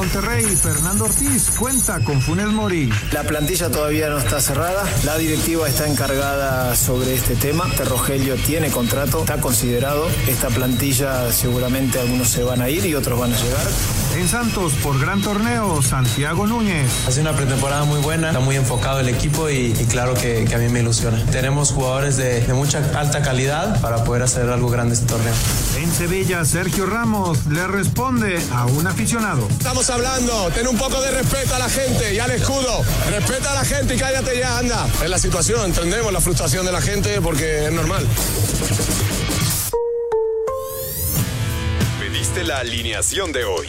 Monterrey, Fernando Ortiz cuenta con Funes Mori. La plantilla todavía no está cerrada. La directiva está encargada sobre este tema. Rogelio tiene contrato, está considerado. Esta plantilla seguramente algunos se van a ir y otros van a llegar. En Santos, por gran torneo, Santiago Núñez. Hace una pretemporada muy buena, está muy enfocado el equipo y, y claro que, que, a mí me ilusiona. Tenemos jugadores de, de, mucha alta calidad para poder hacer algo grande este torneo. En Sevilla, Sergio Ramos le responde a un aficionado. Estamos hablando, ten un poco de respeto a la gente y al escudo. Respeta a la gente y cállate ya, anda. Es la situación, entendemos la frustración de la gente porque es normal. Pediste la alineación de hoy.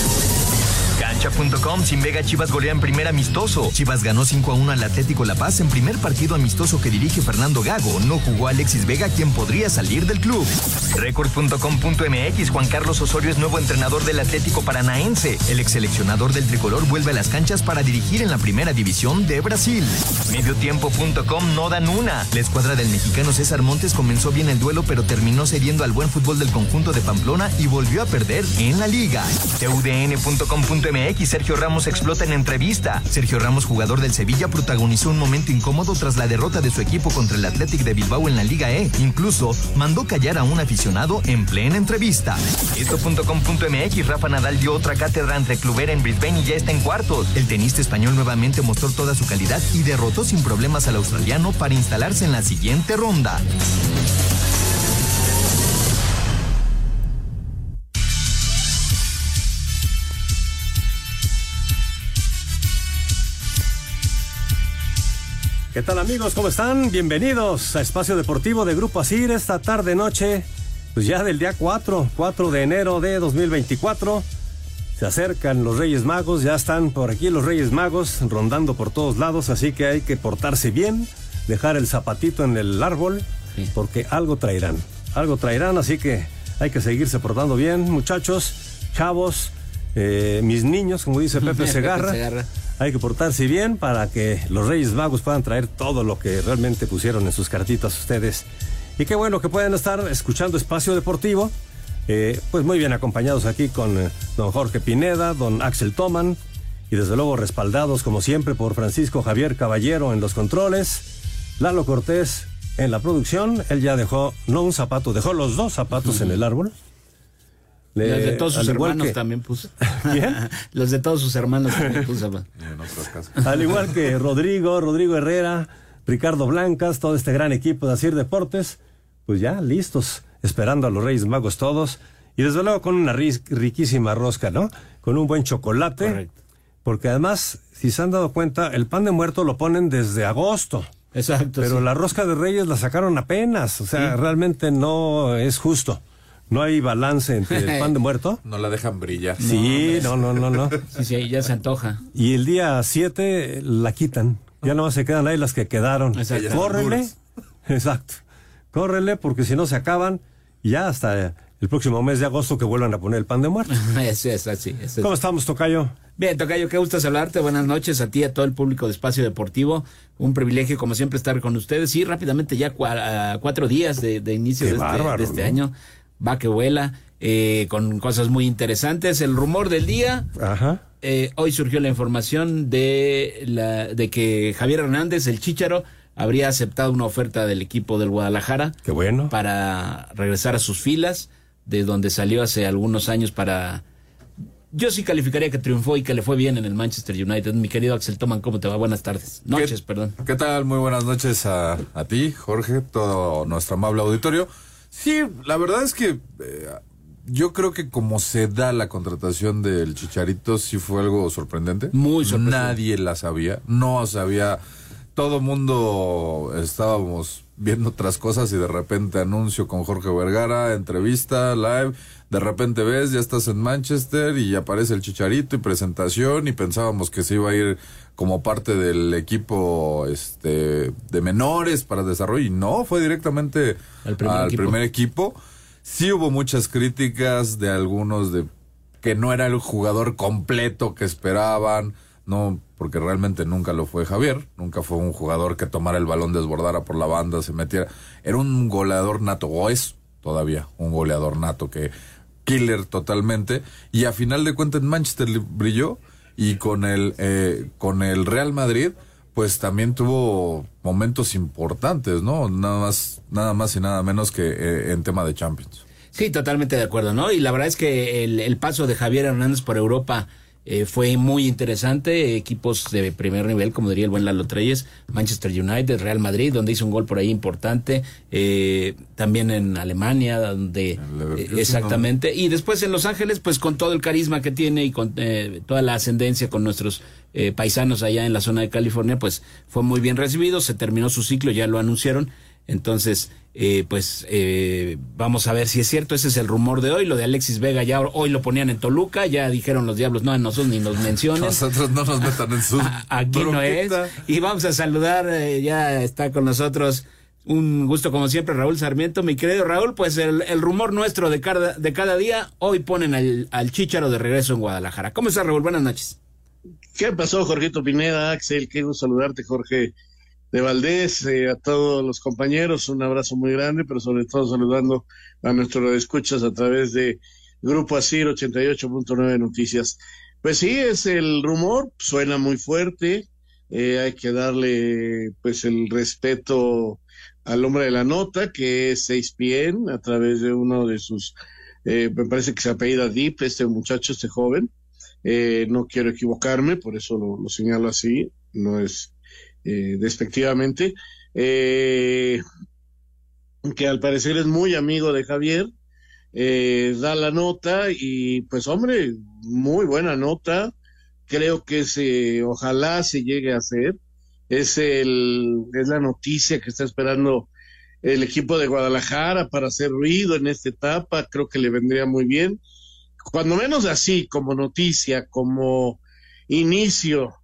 Cancha.com, sin Vega Chivas golea en primer amistoso. Chivas ganó 5 a 1 al Atlético La Paz en primer partido amistoso que dirige Fernando Gago. No jugó Alexis Vega, quien podría salir del club. Record.com.mx, Juan Carlos Osorio es nuevo entrenador del Atlético Paranaense. El ex seleccionador del tricolor vuelve a las canchas para dirigir en la primera división de Brasil. Mediotiempo.com no dan una. La escuadra del mexicano César Montes comenzó bien el duelo, pero terminó cediendo al buen fútbol del conjunto de Pamplona y volvió a perder en la liga. TUDN.com.mx Sergio Ramos explota en entrevista. Sergio Ramos, jugador del Sevilla, protagonizó un momento incómodo tras la derrota de su equipo contra el Athletic de Bilbao en la Liga E. Incluso mandó callar a un aficionado en plena entrevista. Esto.com.mx Rafa Nadal dio otra cátedra entre Clubera en Brisbane y ya está en cuartos. El tenista español nuevamente mostró toda su calidad y derrotó sin problemas al australiano para instalarse en la siguiente ronda. ¿Qué tal amigos? ¿Cómo están? Bienvenidos a Espacio Deportivo de Grupo Asir esta tarde noche, pues ya del día 4, 4 de enero de 2024. Se acercan los Reyes Magos, ya están por aquí los Reyes Magos rondando por todos lados, así que hay que portarse bien, dejar el zapatito en el árbol, porque algo traerán, algo traerán, así que hay que seguirse portando bien, muchachos, chavos, eh, mis niños, como dice Pepe Segarra. Segarra hay que portarse bien para que los Reyes Magos puedan traer todo lo que realmente pusieron en sus cartitas ustedes. Y qué bueno que puedan estar escuchando Espacio Deportivo, eh, pues muy bien acompañados aquí con eh, don Jorge Pineda, don Axel Toman, y desde luego respaldados como siempre por Francisco Javier Caballero en los controles, Lalo Cortés en la producción, él ya dejó, no un zapato, dejó los dos zapatos en el árbol. Le, los de todos sus hermanos que... también puso. ¿Quién? los de todos sus hermanos también puso. Al igual que Rodrigo, Rodrigo Herrera, Ricardo Blancas, todo este gran equipo de Asir Deportes, pues ya listos, esperando a los Reyes Magos todos. Y desde luego con una riquísima rosca, ¿no? Con un buen chocolate. Correcto. Porque además, si se han dado cuenta, el pan de muerto lo ponen desde agosto. Exacto. Pero sí. la rosca de Reyes la sacaron apenas. O sea, sí. realmente no es justo. No hay balance entre el pan de muerto. No la dejan brillar. Sí, no, no, no, no. Sí, sí, ya se antoja. Y el día 7 la quitan. Ya no se quedan ahí las que quedaron. Exacto. Córrele. Exacto. Córrele porque si no se acaban. Y ya hasta el próximo mes de agosto que vuelvan a poner el pan de muerto. Eso es así. Es. ¿Cómo estamos, Tocayo? Bien, Tocayo, qué gusto saludarte. Buenas noches a ti y a todo el público de Espacio Deportivo. Un privilegio, como siempre, estar con ustedes. Y rápidamente, ya cuatro días de, de inicio de este, de este ¿no? año va que vuela, eh, con cosas muy interesantes. El rumor del día. Ajá. Eh, hoy surgió la información de, la, de que Javier Hernández, el Chícharo, habría aceptado una oferta del equipo del Guadalajara. Qué bueno. Para regresar a sus filas, de donde salió hace algunos años para... Yo sí calificaría que triunfó y que le fue bien en el Manchester United. Mi querido Axel Toman, ¿cómo te va? Buenas tardes. Noches, perdón. ¿Qué tal? Muy buenas noches a, a, ti, Jorge, todo nuestro amable auditorio. Sí, la verdad es que eh, yo creo que como se da la contratación del Chicharito, sí fue algo sorprendente. Muy sorprendente. Nadie la sabía, no sabía. Todo mundo estábamos viendo otras cosas y de repente anuncio con Jorge Vergara, entrevista, live. De repente ves, ya estás en Manchester y aparece el Chicharito y presentación y pensábamos que se iba a ir como parte del equipo este de menores para desarrollo y no, fue directamente al primer al equipo. primer equipo. Sí hubo muchas críticas de algunos de que no era el jugador completo que esperaban, no, porque realmente nunca lo fue Javier, nunca fue un jugador que tomara el balón, desbordara por la banda, se metiera. Era un goleador nato, o es todavía un goleador nato que killer totalmente, y a final de cuentas en Manchester brilló y con el, eh, con el Real Madrid pues también tuvo momentos importantes, ¿no? Nada más, nada más y nada menos que eh, en tema de Champions. Sí, totalmente de acuerdo, ¿no? Y la verdad es que el, el paso de Javier Hernández por Europa eh, fue muy interesante. Equipos de primer nivel, como diría el buen Lalo Treyes, Manchester United, Real Madrid, donde hizo un gol por ahí importante. Eh, también en Alemania, donde eh, exactamente. Y después en Los Ángeles, pues con todo el carisma que tiene y con eh, toda la ascendencia con nuestros eh, paisanos allá en la zona de California, pues fue muy bien recibido. Se terminó su ciclo, ya lo anunciaron. Entonces, eh, pues eh, vamos a ver si es cierto. Ese es el rumor de hoy. Lo de Alexis Vega ya hoy lo ponían en Toluca. Ya dijeron los diablos, no, a nosotros ni nos mencionen. Nosotros no nos metan en su. Aquí no es. Y vamos a saludar, eh, ya está con nosotros. Un gusto como siempre, Raúl Sarmiento. Mi querido Raúl, pues el, el rumor nuestro de cada, de cada día, hoy ponen al, al Chícharo de regreso en Guadalajara. ¿Cómo estás, Raúl? Buenas noches. ¿Qué pasó, Jorgito Pineda, Axel? Qué gusto saludarte, Jorge de Valdés, eh, a todos los compañeros, un abrazo muy grande, pero sobre todo saludando a nuestros escuchas a través de Grupo Asir 88.9 Noticias. Pues sí, es el rumor, suena muy fuerte, eh, hay que darle pues el respeto al hombre de la nota, que es 6PN, a través de uno de sus, eh, me parece que se apellida Deep, este muchacho, este joven, eh, no quiero equivocarme, por eso lo, lo señalo así, no es eh, despectivamente, eh, que al parecer es muy amigo de Javier, eh, da la nota y pues hombre, muy buena nota, creo que se, ojalá se llegue a hacer, es el, es la noticia que está esperando el equipo de Guadalajara para hacer ruido en esta etapa, creo que le vendría muy bien, cuando menos así, como noticia, como inicio,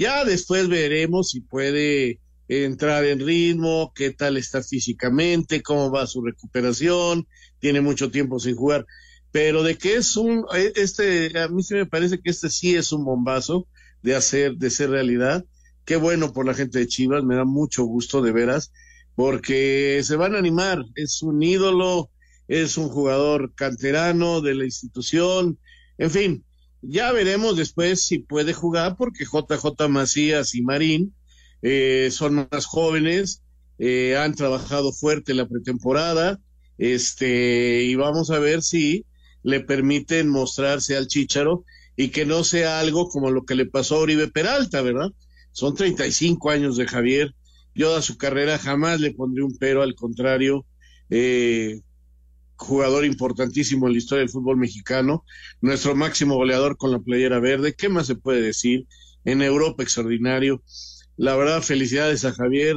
ya después veremos si puede entrar en ritmo, qué tal está físicamente, cómo va su recuperación, tiene mucho tiempo sin jugar, pero de que es un, este, a mí se me parece que este sí es un bombazo de hacer, de ser realidad. Qué bueno por la gente de Chivas, me da mucho gusto de veras, porque se van a animar, es un ídolo, es un jugador canterano de la institución, en fin, ya veremos después si puede jugar porque JJ Macías y Marín eh, son más jóvenes, eh, han trabajado fuerte la pretemporada, este, y vamos a ver si le permiten mostrarse al Chícharo y que no sea algo como lo que le pasó a Oribe Peralta, ¿verdad? Son 35 años de Javier. Yo a su carrera jamás le pondré un pero, al contrario, eh, jugador importantísimo en la historia del fútbol mexicano, nuestro máximo goleador con la playera verde, ¿qué más se puede decir? En Europa extraordinario. La verdad, felicidades a Javier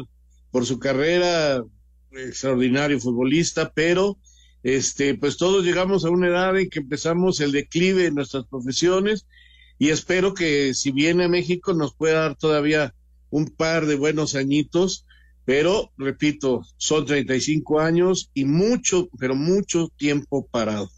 por su carrera, extraordinario futbolista, pero este, pues todos llegamos a una edad en que empezamos el declive en nuestras profesiones y espero que si viene a México nos pueda dar todavía un par de buenos añitos pero repito, son 35 años y mucho, pero mucho tiempo parado.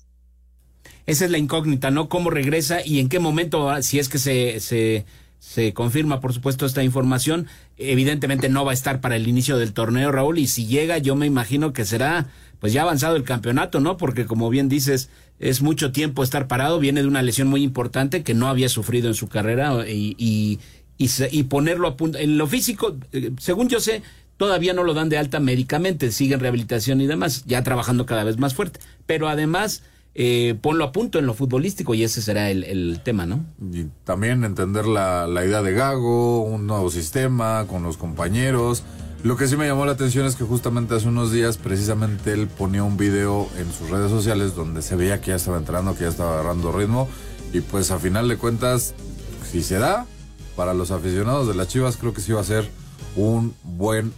Esa es la incógnita, ¿no? ¿Cómo regresa y en qué momento, si es que se, se, se confirma, por supuesto, esta información? Evidentemente no va a estar para el inicio del torneo, Raúl, y si llega, yo me imagino que será, pues ya avanzado el campeonato, ¿no? Porque como bien dices, es mucho tiempo estar parado, viene de una lesión muy importante que no había sufrido en su carrera y, y, y, y ponerlo a punto. En lo físico, según yo sé, Todavía no lo dan de alta médicamente, siguen rehabilitación y demás, ya trabajando cada vez más fuerte. Pero además, eh, ponlo a punto en lo futbolístico y ese será el, el tema, ¿no? Y también entender la, la idea de Gago, un nuevo sistema con los compañeros. Lo que sí me llamó la atención es que justamente hace unos días precisamente él ponía un video en sus redes sociales donde se veía que ya estaba entrando, que ya estaba agarrando ritmo y pues a final de cuentas, si se da, para los aficionados de las Chivas creo que sí va a ser un buen,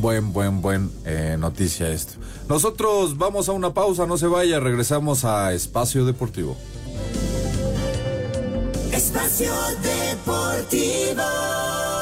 buen, buen, buen eh, noticia esto. Nosotros vamos a una pausa, no se vaya, regresamos a Espacio Deportivo. Espacio Deportivo.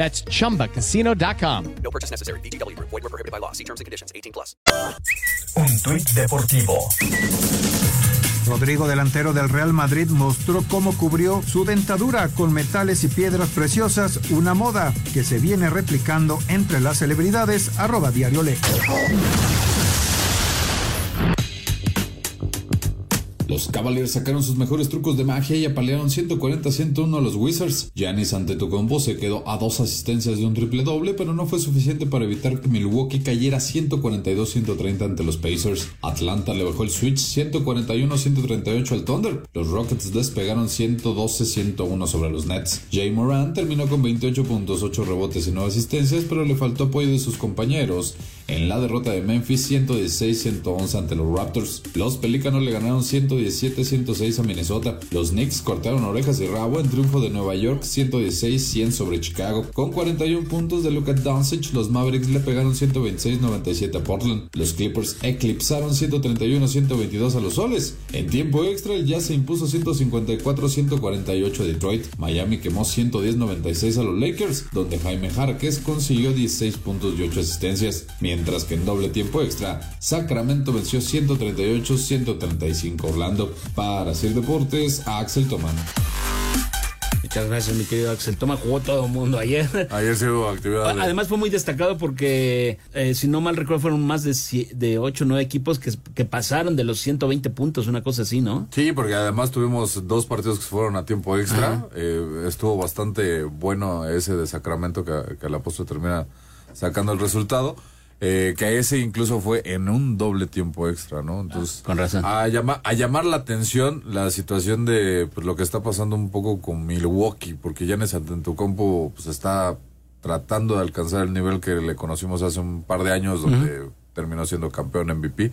That's chumbacasino.com. No purchase necessary. BGW. Void were prohibited by law. See terms and conditions. 18 plus. Un tuit deportivo. Rodrigo, delantero del Real Madrid, mostró cómo cubrió su dentadura con metales y piedras preciosas, una moda que se viene replicando entre las celebridades. Arroba Diario Le. Los Cavaliers sacaron sus mejores trucos de magia y apalearon 140-101 a los Wizards. Giannis Antetokounmpo se quedó a dos asistencias de un triple doble, pero no fue suficiente para evitar que Milwaukee cayera 142-130 ante los Pacers. Atlanta le bajó el switch 141-138 al Thunder. Los Rockets despegaron 112-101 sobre los Nets. Jay Moran terminó con 28 puntos, 8 rebotes y 9 asistencias, pero le faltó apoyo de sus compañeros. En la derrota de Memphis 116-111 ante los Raptors, los Pelícanos le ganaron 117-106 a Minnesota. Los Knicks cortaron orejas y rabo en triunfo de Nueva York 116-100 sobre Chicago. Con 41 puntos de Luka Doncic, los Mavericks le pegaron 126-97 a Portland. Los Clippers eclipsaron 131-122 a los Soles. En tiempo extra, el Jazz se impuso 154-148 a Detroit. Miami quemó 110-96 a los Lakers, donde Jaime Jarques consiguió 16 puntos y 8 asistencias. Mientras que en doble tiempo extra, Sacramento venció 138-135 a Orlando. Para Sir Deportes, Axel Tomán. Muchas gracias, mi querido Axel. Toma, jugó todo el mundo ayer. Ayer se hubo actividad. de- Además fue muy destacado porque, eh, si no mal recuerdo, fueron más de, de 8 o 9 equipos que, que pasaron de los 120 puntos, una cosa así, ¿no? Sí, porque además tuvimos dos partidos que se fueron a tiempo extra. Eh, estuvo bastante bueno ese de Sacramento que, que a la postre termina sacando el resultado. Eh, que ese incluso fue en un doble tiempo extra, ¿no? Entonces, con razón. A, llama- a llamar la atención la situación de pues, lo que está pasando un poco con Milwaukee, porque Giannis Antetokounmpo pues está tratando de alcanzar el nivel que le conocimos hace un par de años, donde terminó siendo campeón MVP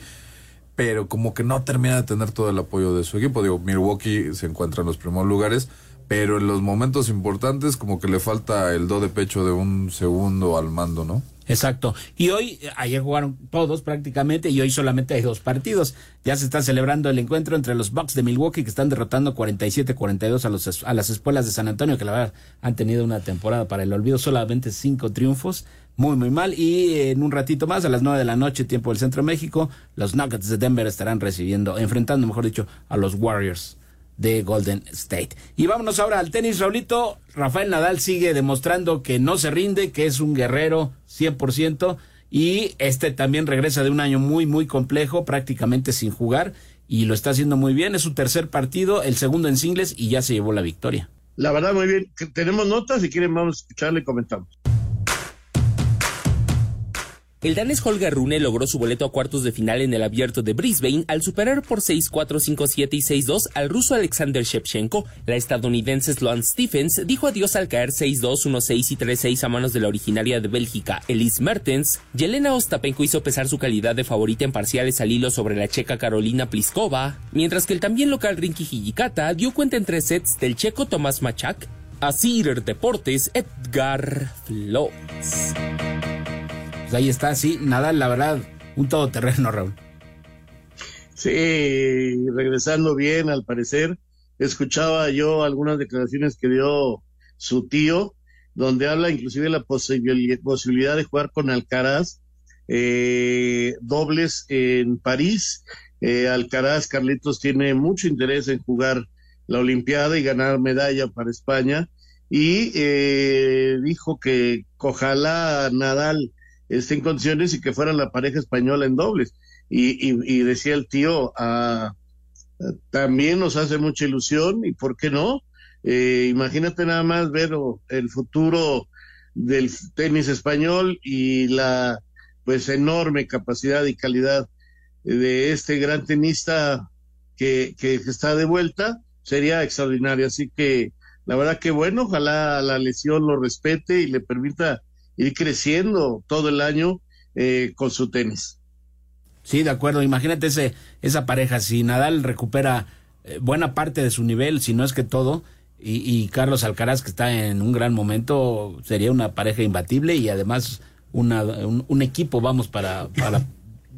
pero como que no termina de tener todo el apoyo de su equipo. Digo, Milwaukee se encuentra en los primeros lugares, pero en los momentos importantes como que le falta el do de pecho de un segundo al mando, ¿no? Exacto. Y hoy, eh, ayer jugaron todos prácticamente y hoy solamente hay dos partidos. Ya se está celebrando el encuentro entre los Bucks de Milwaukee que están derrotando 47-42 a, los, a las espuelas de San Antonio que la verdad han tenido una temporada para el olvido, solamente cinco triunfos. Muy, muy mal. Y eh, en un ratito más, a las nueve de la noche, tiempo del Centro de México, los Nuggets de Denver estarán recibiendo, enfrentando, mejor dicho, a los Warriors de Golden State. Y vámonos ahora al tenis, Raulito. Rafael Nadal sigue demostrando que no se rinde, que es un guerrero 100%. Y este también regresa de un año muy, muy complejo, prácticamente sin jugar. Y lo está haciendo muy bien. Es su tercer partido, el segundo en singles y ya se llevó la victoria. La verdad, muy bien. Tenemos notas, si quieren vamos a escucharle y comentamos. El danés Holger Rune logró su boleto a cuartos de final en el abierto de Brisbane al superar por 6-4, 5-7 y 6-2 al ruso Alexander Shevchenko. La estadounidense Sloane Stephens dijo adiós al caer 6-2, 1-6 y 3-6 a manos de la originaria de Bélgica, Elise Mertens. Yelena Ostapenko hizo pesar su calidad de favorita en parciales al hilo sobre la checa Carolina Pliskova, mientras que el también local Rinky Hijikata dio cuenta en tres sets del checo Tomás Machak. A Cider Deportes, Edgar Flores. Pues ahí está, sí, Nadal, la verdad, un todoterreno, Raúl. Sí, regresando bien, al parecer. Escuchaba yo algunas declaraciones que dio su tío, donde habla inclusive de la posibil- posibilidad de jugar con Alcaraz eh, dobles en París Eh, Alcaraz, Carlitos, tiene mucho interés en jugar la Olimpiada y ganar medalla para España. Y eh, dijo que ojalá Nadal esté en condiciones y que fuera la pareja española en dobles. Y, y, decía el tío, ah, también nos hace mucha ilusión y por qué no. Eh, imagínate nada más ver el futuro del tenis español y la pues enorme capacidad y calidad de este gran tenista que, que está de vuelta sería extraordinario. Así que la verdad que bueno, ojalá la lesión lo respete y le permita ir creciendo todo el año eh, con su tenis. Sí, de acuerdo. Imagínate ese, esa pareja. Si Nadal recupera eh, buena parte de su nivel, si no es que todo, y, Carlos Alcaraz, que está en un gran momento, sería una pareja imbatible y además una, un, equipo, vamos, para, para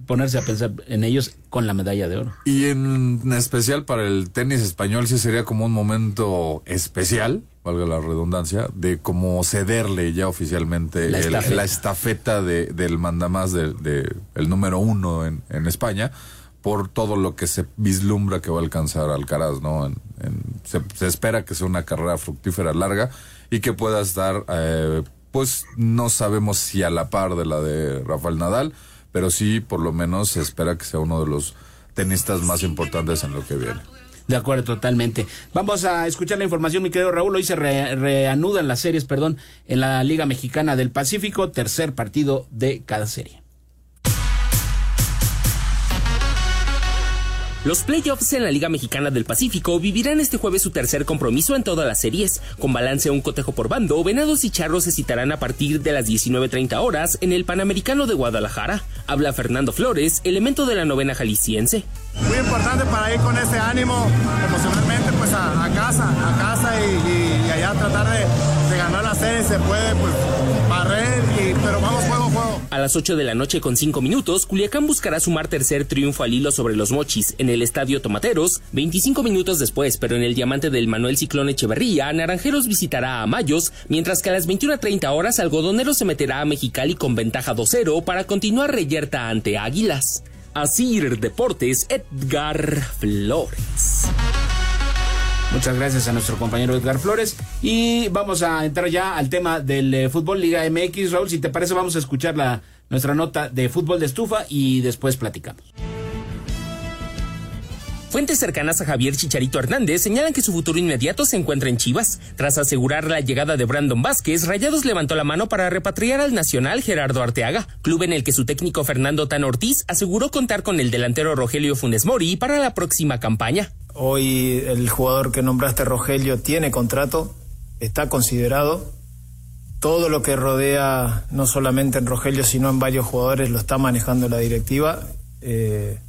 ponerse a pensar en ellos con la medalla de oro. Y en especial para el tenis español sí sería como un momento especial, valga la redundancia, de como cederle ya oficialmente la estafeta, de, del mandamás del de, el número uno en, en España por todo lo que se vislumbra que va a alcanzar Alcaraz, ¿no? se, espera que sea una carrera fructífera larga y que pueda estar, eh, pues no sabemos si a la par de la de Rafael Nadal, pero sí por lo menos se espera que sea uno de los tenistas más importantes en lo que viene. De acuerdo, totalmente. Vamos a escuchar la información, mi querido Raúl. Hoy se reanudan las series, perdón, en la Liga Mexicana del Pacífico, tercer partido de cada serie. Los playoffs en la Liga Mexicana del Pacífico vivirán este jueves su tercer compromiso en todas las series. Con balance a un cotejo por bando, Venados y Charros se citarán a partir de las 19.30 horas en el Panamericano de Guadalajara. Habla Fernando Flores, elemento de la novena jalisciense. Muy importante para ir con ese ánimo emocionalmente pues a, casa, a casa y, tratar de, ganar la serie. Se puede pues barrer, pero vamos juego juego. A las 8 de la noche con 5 minutos, Culiacán buscará sumar tercer triunfo al hilo sobre los mochis en el Estadio Tomateros. 25 minutos después, pero en el diamante del Manuel Ciclón Echeverría, Naranjeros visitará a Mayos, mientras que a las 21.30 horas Algodonero se meterá a Mexicali con ventaja 2-0 para continuar reyerta ante Águilas. Asir Deportes, Edgar Flores. Muchas gracias a nuestro compañero Edgar Flores. Y vamos a entrar ya al tema del eh, fútbol Liga MX. Raúl, si te parece, vamos a escuchar la, nuestra nota de fútbol de estufa y después platicamos. Fuentes cercanas a Javier Chicharito Hernández señalan que su futuro inmediato se encuentra en Chivas. Tras asegurar la llegada de Brandon Vázquez, Rayados levantó la mano para repatriar al nacional Gerardo Arteaga, club en el que su técnico Fernando Tan Ortiz aseguró contar con el delantero Rogelio Funes Mori para la próxima campaña. Hoy el jugador que nombraste Rogelio tiene contrato, está considerado. Todo lo que rodea, no solamente en Rogelio, sino en varios jugadores, lo está manejando la directiva. Eh,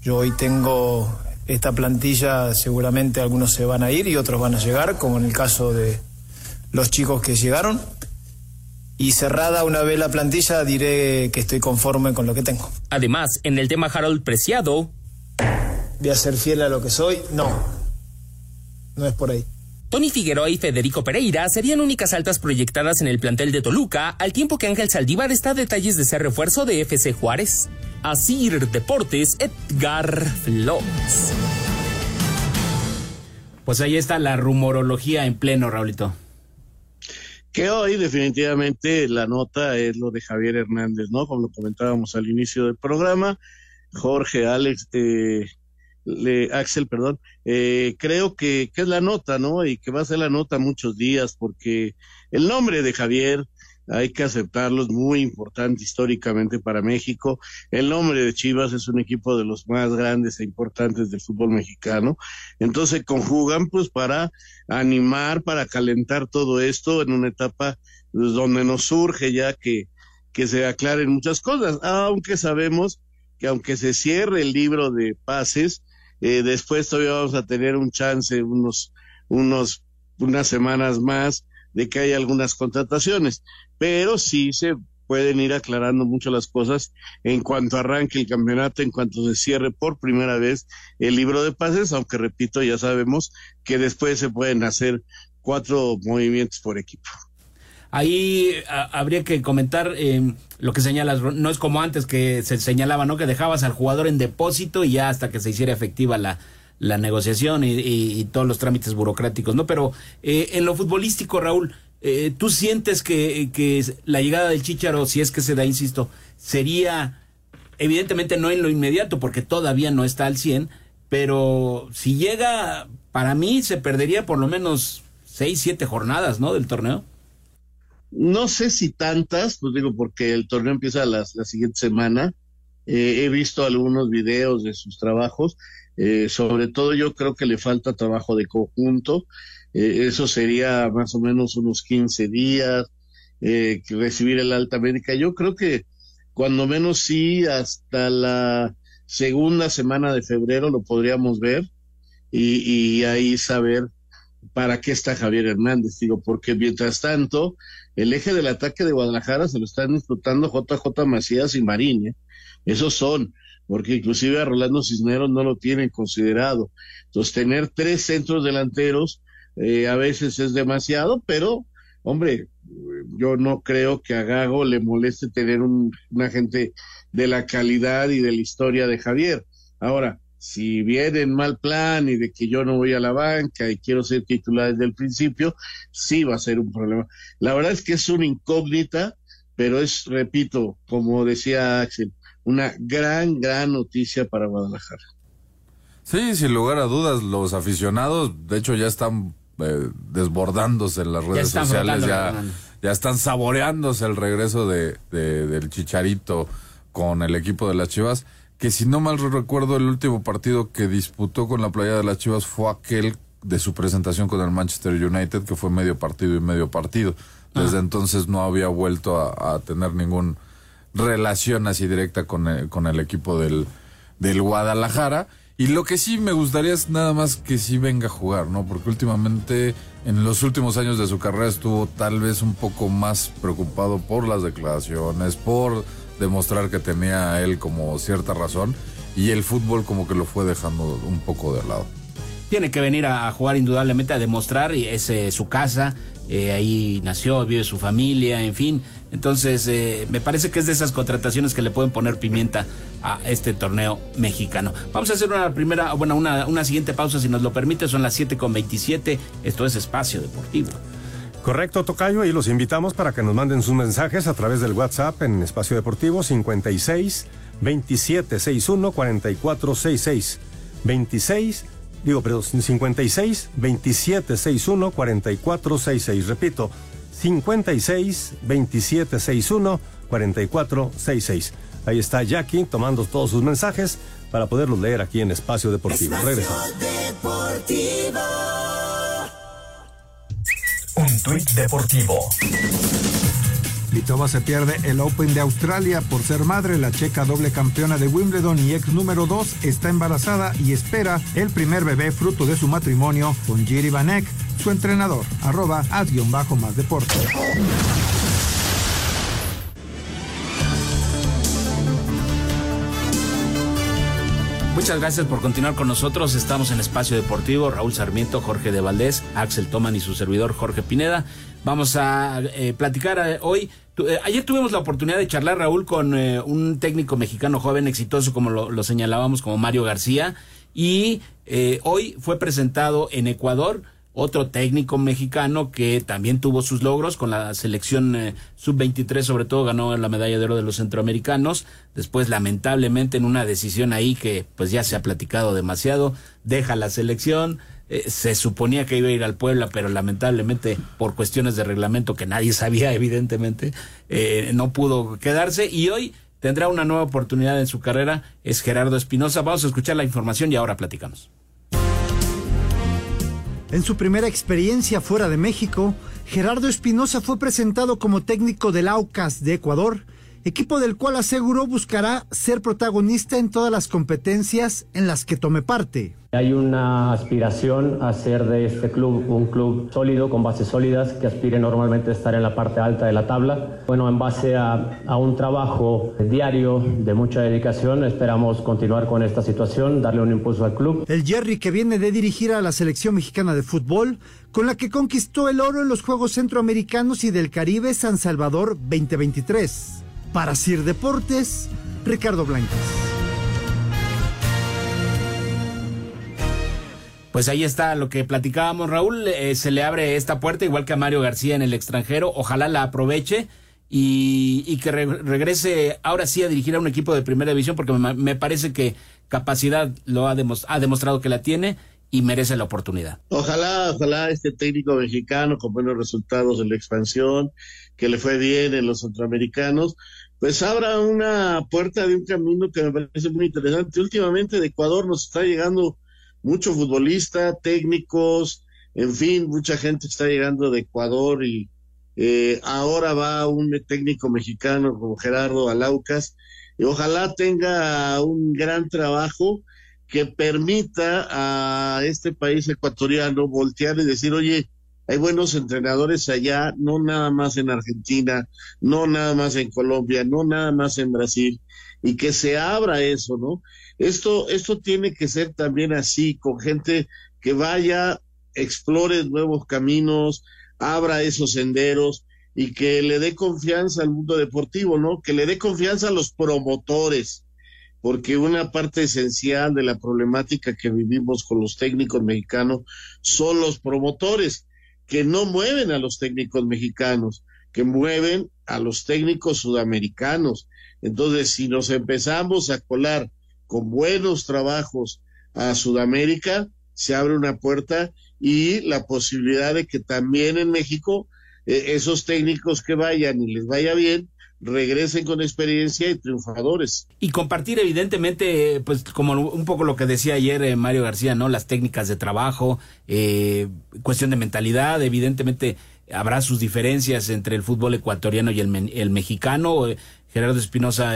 yo hoy tengo esta plantilla seguramente algunos se van a ir y otros van a llegar, como en el caso de los chicos que llegaron. Y cerrada una vez la plantilla, diré que estoy conforme con lo que tengo. Además, en el tema Harold Preciado. ¿Voy a ser fiel a lo que soy? No. No es por ahí. Tony Figueroa y Federico Pereira serían únicas altas proyectadas en el plantel de Toluca, al tiempo que Ángel Saldívar está a detalles de ser refuerzo de FC Juárez. Asir Deportes, Edgar Flores. Pues ahí está la rumorología en pleno, Raulito. Que hoy definitivamente la nota es lo de Javier Hernández, ¿no? Como lo comentábamos al inicio del programa. Jorge, Alex, eh, Axel, perdón, eh, creo que, que, es la nota, ¿no? Y que va a ser la nota muchos días, porque el nombre de Javier hay que aceptarlo, es muy importante históricamente para México. El nombre de Chivas es un equipo de los más grandes e importantes del fútbol mexicano. Entonces conjugan pues para animar, para calentar todo esto en una etapa pues, donde nos surge ya que, que se aclaren muchas cosas, aunque sabemos que aunque se cierre el libro de pases, eh, después todavía vamos a tener un chance, unos, unos, unas semanas más de que hay algunas contrataciones, pero sí se pueden ir aclarando mucho las cosas en cuanto arranque el campeonato, en cuanto se cierre por primera vez el libro de pases, aunque repito, ya sabemos que después se pueden hacer cuatro movimientos por equipo. ahí habría que comentar eh, lo que señalas, no es como antes que se señalaba, ¿no? Que dejabas al jugador en depósito y ya hasta que se hiciera efectiva la, la negociación y, todos los trámites burocráticos, ¿no? Pero eh, en lo futbolístico, Raúl, eh, ¿tú sientes que, que la llegada del Chicharo, si es que se da, insisto, sería evidentemente no en lo inmediato porque todavía no está al 100, pero si llega, para mí se perdería por lo menos seis, siete jornadas, ¿no? Del torneo. No sé si tantas, pues digo, porque el torneo empieza la, la siguiente semana. Eh, he visto algunos videos de sus trabajos. Eh, sobre todo yo creo que le falta trabajo de conjunto. Eh, eso sería más o menos unos 15 días, eh, recibir el alta médica. Yo creo que cuando menos sí, hasta la segunda semana de febrero lo podríamos ver y, y ahí saber para qué está Javier Hernández, digo, porque mientras tanto, el eje del ataque de Guadalajara se lo están disputando JJ Macías y Marín, ¿eh? esos son, porque inclusive a Rolando Cisneros no lo tienen considerado. Entonces, tener tres centros delanteros eh, a veces es demasiado, pero, hombre, yo no creo que a Gago le moleste tener un, un agente de la calidad y de la historia de Javier. Ahora, si viene en mal plan y de que yo no voy a la banca y quiero ser titular desde el principio, sí va a ser un problema. La verdad es que es una incógnita, pero es, repito, como decía Axel, una gran, gran noticia para Guadalajara. Sí, sin lugar a dudas, los aficionados, de hecho, ya están eh, desbordándose en las redes están sociales, ya, ya están saboreándose el regreso de, de- del Chicharito con el equipo de las Chivas, que si no mal recuerdo, el último partido que disputó con la playa de las Chivas fue aquel de su presentación con el Manchester United, que fue medio partido y medio partido. Desde entonces no había vuelto a, a tener ningún relación así directa con el, con el equipo del, del Guadalajara. Y lo que sí me gustaría es nada más que sí venga a jugar, ¿no? Porque últimamente, en los últimos años de su carrera, estuvo tal vez un poco más preocupado por las declaraciones, por demostrar que tenía él como cierta razón. Y el fútbol como que lo fue dejando un poco de lado. Tiene que venir a jugar indudablemente, a demostrar, y eh, su casa, eh, ahí nació, vive su familia, en fin. Entonces, eh, me parece que es de esas contrataciones que le pueden poner pimienta a este torneo mexicano. Vamos a hacer una primera, bueno, una, una siguiente pausa, si nos lo permite, son las 7 con 27. Esto es Espacio Deportivo. Correcto, Tocayo, y los invitamos para que nos manden sus mensajes a través del WhatsApp en Espacio Deportivo 56 27 61 44 66 26 digo, perdón, 56 27 61 44 66. Repito, 56 27 61 44 66. Ahí está Jackie tomando todos sus mensajes para poderlos leer aquí en Espacio Deportivo. Regresamos. Deportivo. Un tuit deportivo. Vitova se pierde el Open de Australia por ser madre. La checa doble campeona de Wimbledon y ex número 2 está embarazada y espera el primer bebé fruto de su matrimonio con Jiri Vanek, su entrenador. Arroba bajo más deporte. Muchas gracias por continuar con nosotros. Estamos en Espacio Deportivo. Raúl Sarmiento, Jorge de Valdés, Axel Toman y su servidor Jorge Pineda. Vamos a eh, platicar eh, hoy. Eh, ayer tuvimos la oportunidad de charlar, Raúl, con un técnico mexicano joven, exitoso, como lo, señalábamos, como Mario García. Y hoy fue presentado en Ecuador otro técnico mexicano que también tuvo sus logros con la selección eh, sub-23, sobre todo ganó la medalla de oro de los centroamericanos. Después, lamentablemente, en una decisión ahí que pues ya se ha platicado demasiado, deja la selección. Eh, se suponía que iba a ir al Puebla, pero lamentablemente por cuestiones de reglamento que nadie sabía, evidentemente, eh, no pudo quedarse y hoy tendrá una nueva oportunidad en su carrera. Es Gerardo Espinosa. Vamos a escuchar la información y ahora platicamos. En su primera experiencia fuera de México, Gerardo Espinosa fue presentado como técnico del Aucas de Ecuador equipo del cual aseguró buscará ser protagonista en todas las competencias en las que tome parte. Hay una aspiración a ser de este club un club sólido, con bases sólidas, que aspire normalmente a estar en la parte alta de la tabla. Bueno, en base a, a, un trabajo diario de mucha dedicación, esperamos continuar con esta situación, darle un impulso al club. El Jerry que viene de dirigir a la selección mexicana de fútbol, con la que conquistó el oro en los Juegos Centroamericanos y del Caribe San Salvador 2023. Para Sir Deportes, Ricardo Blanques. Pues ahí está lo que platicábamos, Raúl. Eh, se le abre esta puerta, igual que a Mario García en el extranjero. Ojalá la aproveche y, que regrese ahora sí a dirigir a un equipo de primera división, porque me, parece que capacidad lo ha, ha demostrado que la tiene y merece la oportunidad. Ojalá, ojalá este técnico mexicano con buenos resultados en la expansión, que le fue bien en los centroamericanos, pues abra una puerta de un camino que me parece muy interesante. Últimamente de Ecuador nos está llegando mucho futbolista, técnicos, en fin, mucha gente está llegando de Ecuador y eh, ahora va un técnico mexicano como Gerardo Alaucas y ojalá tenga un gran trabajo que permita a este país ecuatoriano voltear y decir, oye, hay buenos entrenadores allá, no nada más en Argentina, no nada más en Colombia, no nada más en Brasil, y que se abra eso, ¿no? Esto, esto tiene que ser también así, con gente que vaya, explore nuevos caminos, abra esos senderos y que le dé confianza al mundo deportivo, ¿no? Que le dé confianza a los promotores, porque una parte esencial de la problemática que vivimos con los técnicos mexicanos son los promotores, que no mueven a los técnicos mexicanos, que mueven a los técnicos sudamericanos. Entonces, si nos empezamos a colar con buenos trabajos a Sudamérica, se abre una puerta y la posibilidad de que también en México eh, esos técnicos que vayan y les vaya bien, regresen con experiencia y triunfadores. Y compartir evidentemente, pues como un poco lo que decía ayer eh, Mario García, ¿no? Las técnicas de trabajo, eh, cuestión de mentalidad, evidentemente habrá sus diferencias entre el fútbol ecuatoriano y el, el mexicano. Gerardo Espinosa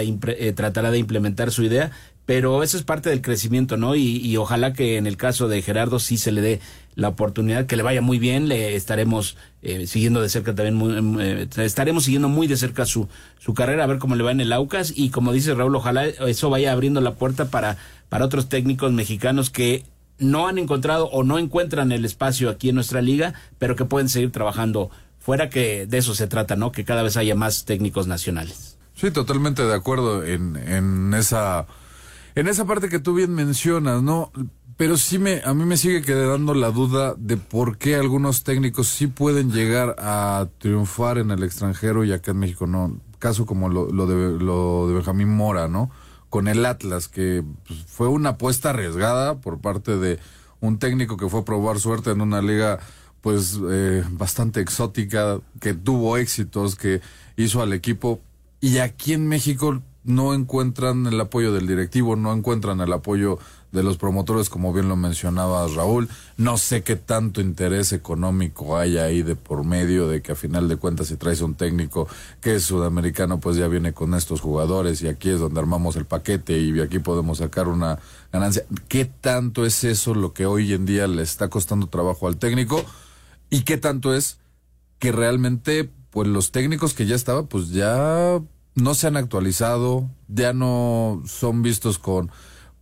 tratará de implementar su idea, pero eso es parte del crecimiento, ¿no? Y, ojalá que en el caso de Gerardo sí se le dé la oportunidad, que le vaya muy bien, le estaremos eh, siguiendo de cerca también, muy, eh, estaremos siguiendo muy de cerca su, su carrera, a ver cómo le va en el Aucas, y como dice Raúl, ojalá eso vaya abriendo la puerta para, para otros técnicos mexicanos que no han encontrado o no encuentran el espacio aquí en nuestra liga, pero que pueden seguir trabajando fuera, que de eso se trata, ¿no? Que cada vez haya más técnicos nacionales. Sí, totalmente de acuerdo en, en esa en esa parte que tú bien mencionas, ¿no? Pero sí me, a mí me sigue quedando la duda de por qué algunos técnicos sí pueden llegar a triunfar en el extranjero y acá en México no. Caso como lo, de, lo de Benjamín Mora, ¿no? Con el Atlas, que pues, fue una apuesta arriesgada por parte de un técnico que fue a probar suerte en una liga pues eh, bastante exótica, que tuvo éxitos, que hizo al equipo. Y aquí en México no encuentran el apoyo del directivo, no encuentran el apoyo de los promotores, como bien lo mencionaba Raúl. No sé qué tanto interés económico hay ahí de por medio de que a final de cuentas si traes un técnico que es sudamericano, pues ya viene con estos jugadores y aquí es donde armamos el paquete y aquí podemos sacar una ganancia. ¿Qué tanto es eso lo que hoy en día le está costando trabajo al técnico? ¿Y qué tanto es que realmente pues los técnicos que ya estaban, pues ya no se han actualizado, ya no son vistos con,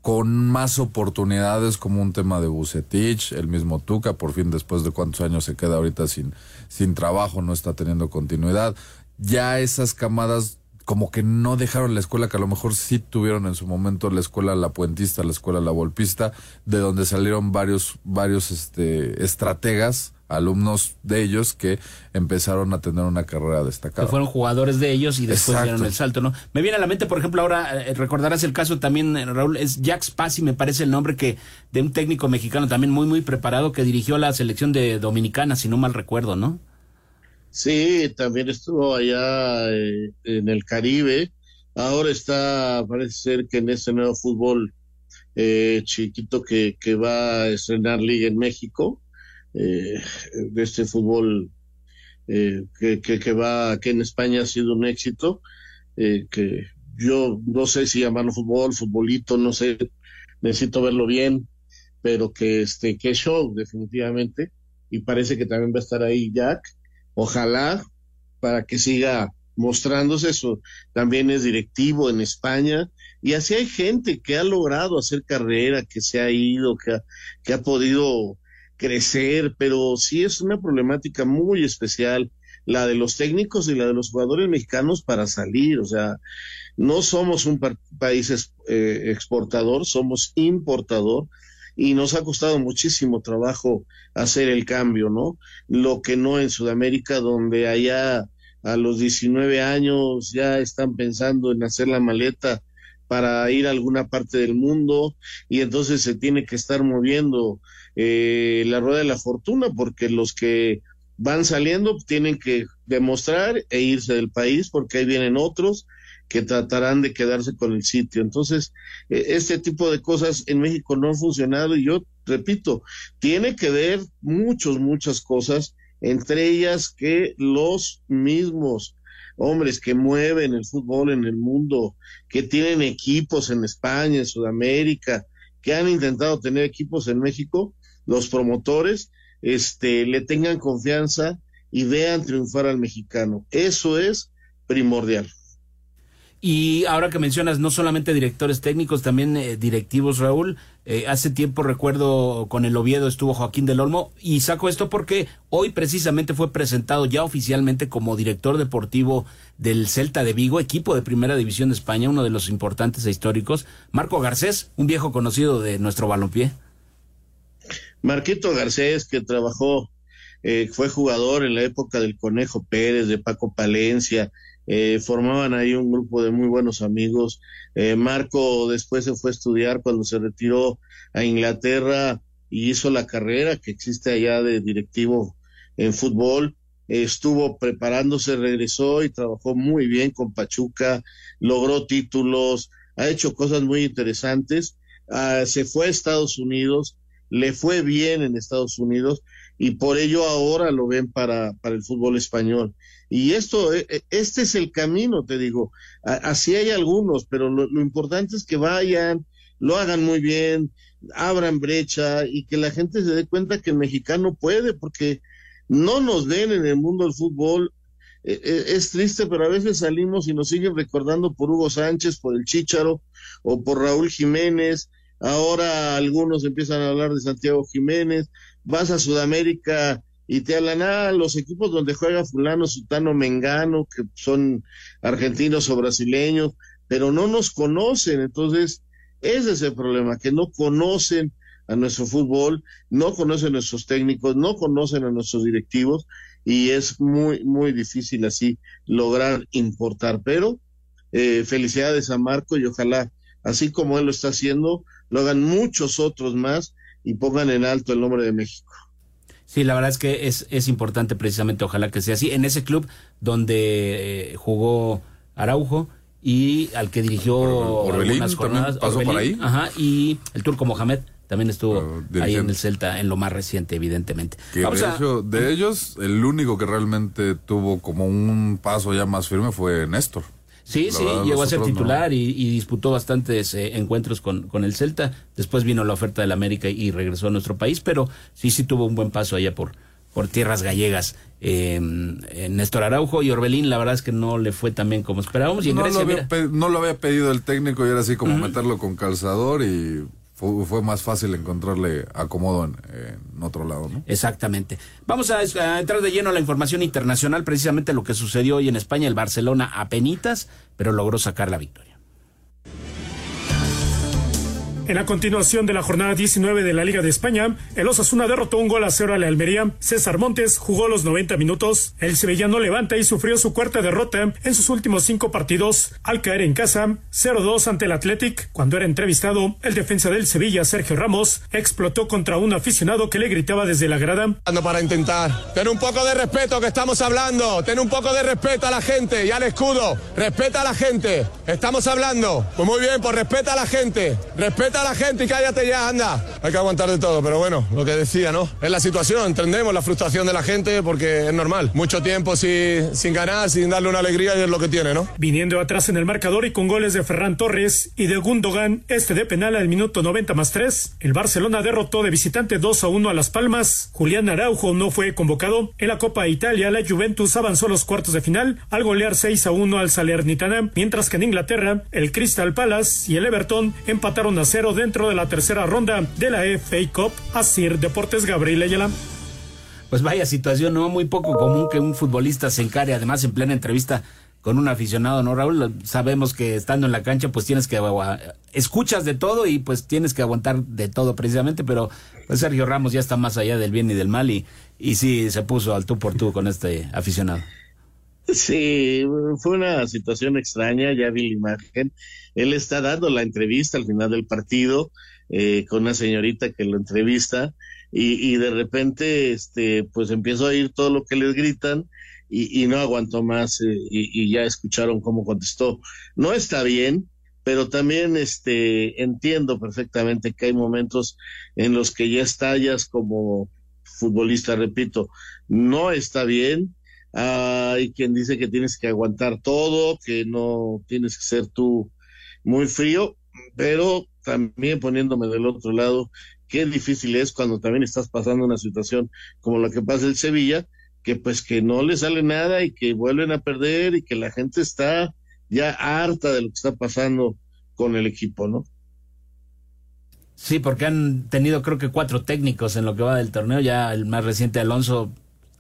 con más oportunidades como un tema de Bucetich, el mismo Tuca, por fin después de cuántos años se queda ahorita sin, sin trabajo, no está teniendo continuidad. Ya esas camadas como que no dejaron la escuela que a lo mejor sí tuvieron en su momento la escuela la puentista, la escuela la volpista, de donde salieron varios, varios este, estrategas alumnos de ellos que empezaron a tener una carrera destacada. Que fueron jugadores de ellos y después dieron el salto, ¿no? Me viene a la mente, por ejemplo, ahora eh, recordarás el caso también, eh, Raúl, es Jack Spassi, me parece el nombre que de un técnico mexicano también muy, muy preparado que dirigió la selección de Dominicana, si no mal recuerdo, ¿no? Sí, también estuvo allá eh, en el Caribe. Ahora está, parece ser que en ese nuevo fútbol chiquito que, que va a estrenar Liga en México, eh, de este fútbol eh, que, que, va, que en España ha sido un éxito. eh, que yo no sé si llamarlo fútbol, futbolito, no sé, necesito verlo bien, pero que este, que show, definitivamente, y parece que también va a estar ahí Jack, ojalá, para que siga mostrándose eso, también es directivo en España, y así hay gente que ha logrado hacer carrera, que se ha ido, que ha, que ha podido crecer, pero sí es una problemática muy especial la de los técnicos y la de los jugadores mexicanos para salir, o sea, no somos un país eh, exportador, somos importador y nos ha costado muchísimo trabajo hacer el cambio, ¿no? Lo que no en Sudamérica, donde allá a los 19 años ya están pensando en hacer la maleta para ir a alguna parte del mundo y entonces se tiene que estar moviendo eh, la rueda de la fortuna porque los que van saliendo tienen que demostrar e irse del país porque ahí vienen otros que tratarán de quedarse con el sitio. Entonces, e, este tipo de cosas en México no han funcionado y yo repito, tiene que ver muchas, muchas cosas, entre ellas que los mismos hombres que mueven el fútbol en el mundo, que tienen equipos en España, en Sudamérica, que han intentado tener equipos en México, los promotores, este, le tengan confianza y vean triunfar al mexicano. Eso es primordial. Y ahora que mencionas no solamente directores técnicos, también eh, directivos, Raúl, eh, hace tiempo recuerdo con el Oviedo estuvo Joaquín del Olmo y saco esto porque hoy precisamente fue presentado ya oficialmente como director deportivo del Celta de Vigo, equipo de Primera División de España, uno de los importantes e históricos, Marco Garcés, un viejo conocido de nuestro balompié. Marquito Garcés, que trabajó, eh, fue jugador en la época del Conejo Pérez, de Paco Palencia, eh, formaban ahí un grupo de muy buenos amigos. Eh, Marco después se fue a estudiar cuando se retiró a Inglaterra y hizo la carrera que existe allá de directivo en fútbol. estuvo preparándose, regresó y trabajó muy bien con Pachuca, logró títulos, ha hecho cosas muy interesantes. Ah, se fue a Estados Unidos, le fue bien en Estados Unidos y por ello ahora lo ven para, para el fútbol español. Y esto, e, e, este es el camino, te digo. Así hay algunos, pero lo, importante es que vayan, lo hagan muy bien, abran brecha y que la gente se dé cuenta que el mexicano puede, porque no nos ven en el mundo del fútbol. E, es triste, pero a veces salimos y nos siguen recordando por Hugo Sánchez, por el Chícharo o por Raúl Jiménez. Ahora algunos empiezan a hablar de Santiago Jiménez. Vas a Sudamérica y te hablan, ah, los equipos donde juega fulano, sutano, mengano, que son argentinos o brasileños, pero no nos conocen, entonces ese es el problema, que no conocen a nuestro fútbol, no conocen a nuestros técnicos, no conocen a nuestros directivos y es muy, muy difícil así lograr importar, pero eh, felicidades a Marco y ojalá, así como él lo está haciendo, lo hagan muchos otros más y pongan en alto el nombre de México. Sí, la verdad es que es, es importante precisamente, ojalá que sea así. En ese club donde eh, jugó Araujo y al que dirigió algunas jornadas. pasó por ahí. Ajá, y el turco Mohamed también estuvo ahí en el Celta en lo más reciente, evidentemente. de, hecho, de ellos, el único que realmente tuvo como un paso ya más firme fue Néstor. Sí, sí, llegó a ser titular y, disputó bastantes eh, encuentros con, con, el Celta. Después vino la oferta del América y, regresó a nuestro país, pero sí, sí tuvo un buen paso allá por, por tierras gallegas. Eh, Néstor Araujo y Orbelín, la verdad es que no le fue tan bien como esperábamos. Y en no, Grecia, lo había, no lo había pedido el técnico y era así como meterlo con calzador y fue, más fácil encontrarle acomodo en, otro lado, ¿no? Exactamente. Vamos a, entrar de lleno a la información internacional, precisamente lo que sucedió hoy en España, el Barcelona a penitas, pero logró sacar la victoria. En la continuación de la jornada 19 de la Liga de España, el Osasuna derrotó un gol a cero a la Almería. César Montes jugó los 90 minutos. El sevillano levanta y sufrió su cuarta derrota en sus últimos cinco partidos al caer en casa 0-2 ante el Athletic. Cuando era entrevistado, el defensa del Sevilla, Sergio Ramos, explotó contra un aficionado que le gritaba desde la grada. Para intentar. Ten un poco de respeto que estamos hablando. Ten un poco de respeto a la gente y al escudo. Respeta a la gente. Estamos hablando. Pues muy bien, pues respeta a la gente. Respeta la gente y cállate ya, anda. Hay que aguantar de todo, pero bueno, lo que decía, ¿no? Es la situación, entendemos la frustración de la gente porque es normal. Mucho tiempo sin, sin ganar, sin darle una alegría y es lo que tiene, ¿no? Viniendo atrás en el marcador y con goles de Ferran Torres y de Gundogan, este de penal al minuto 90 más 3, el Barcelona derrotó de visitante 2 a 1 a Las Palmas. Julián Araujo no fue convocado. En la Copa Italia, la Juventus avanzó los cuartos de final al golear 6 a 1 al Salernitana, mientras que en Inglaterra, el Crystal Palace y el Everton empataron a dentro de la tercera ronda de la FA Cup. Asir Deportes Gabriel Ayala. Pues vaya situación, ¿no? Muy poco común que un futbolista se encare, además en plena entrevista con un aficionado, ¿no, Raúl? Sabemos que estando en la cancha, pues tienes que escuchas de todo y pues tienes que aguantar de todo precisamente, pero pues Sergio Ramos ya está más allá del bien y del mal y, y sí se puso al tú por tú con este aficionado. Sí, fue una situación extraña, ya vi la imagen. Él está dando la entrevista al final del partido eh, con una señorita que lo entrevista y, y, de repente, este, pues empiezo a oír todo lo que les gritan y, y no aguantó más eh, y, y, ya escucharon cómo contestó. No está bien, pero también este, entiendo perfectamente que hay momentos en los que ya estallas como futbolista, repito, no está bien. Hay quien dice que tienes que aguantar todo, que no tienes que ser tú muy frío, pero también poniéndome del otro lado, qué difícil es cuando también estás pasando una situación como la que pasa en Sevilla, que pues que no le sale nada y que vuelven a perder y que la gente está ya harta de lo que está pasando con el equipo, ¿no? Sí, porque han tenido creo que cuatro técnicos en lo que va del torneo, ya el más reciente Alonso,